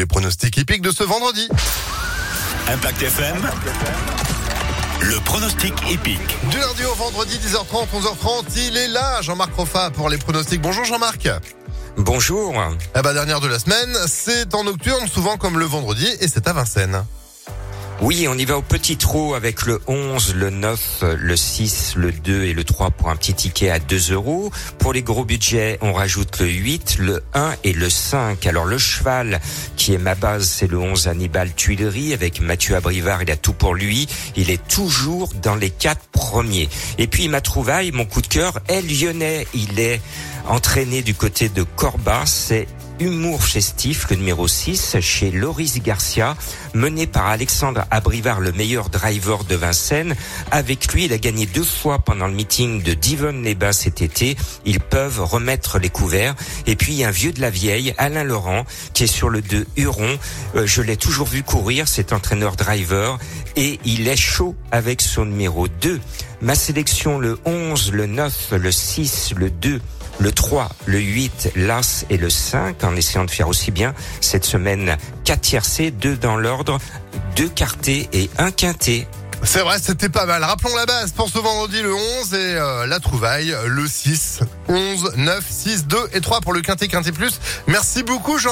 les pronostics hippiques de ce vendredi. Impact FM. Le pronostic épique. Du lundi au vendredi, 10h30, 11h30, il est là, Jean-Marc Roffa pour les pronostics. Bonjour Jean-Marc. Bonjour. Eh ben, dernière de la semaine, c'est en nocturne, souvent comme le vendredi, et c'est à Vincennes. Oui, on y va au petit trot avec le 11, le 9, le 6, le 2 et le 3 pour un petit ticket à 2 euros. Pour les gros budgets, on rajoute le 8, le 1 et le 5. Alors le cheval qui est ma base, c'est le 11 Hannibal Tuileries avec Mathieu Abrivard, il a tout pour lui. Il est toujours dans les quatre premiers. Et puis ma trouvaille, mon coup de cœur, est lyonnais. Il est entraîné du côté de Corba, c'est Humour festif, le numéro 6, chez Loris Garcia, mené par Alexandre Abrivard, le meilleur driver de Vincennes. Avec lui, il a gagné deux fois pendant le meeting de Divonne-les-Bains cet été. Ils peuvent remettre les couverts. Et puis, un vieux de la vieille, Alain Laurent, qui est sur le 2 Huron. Euh, je l'ai toujours vu courir, cet entraîneur driver. Et il est chaud avec son numéro 2. Ma sélection, le 11, le 9, le 6, le 2, le 3, le 8, l'As et le 5, en essayant de faire aussi bien cette semaine 4 tiercés, 2 dans l'ordre, 2 quartés et 1 quinté. C'est vrai, c'était pas mal. Rappelons la base pour ce vendredi le 11 et euh, la trouvaille le 6, 11, 9, 6, 2 et 3 pour le quinté quinté plus. Merci beaucoup Jean.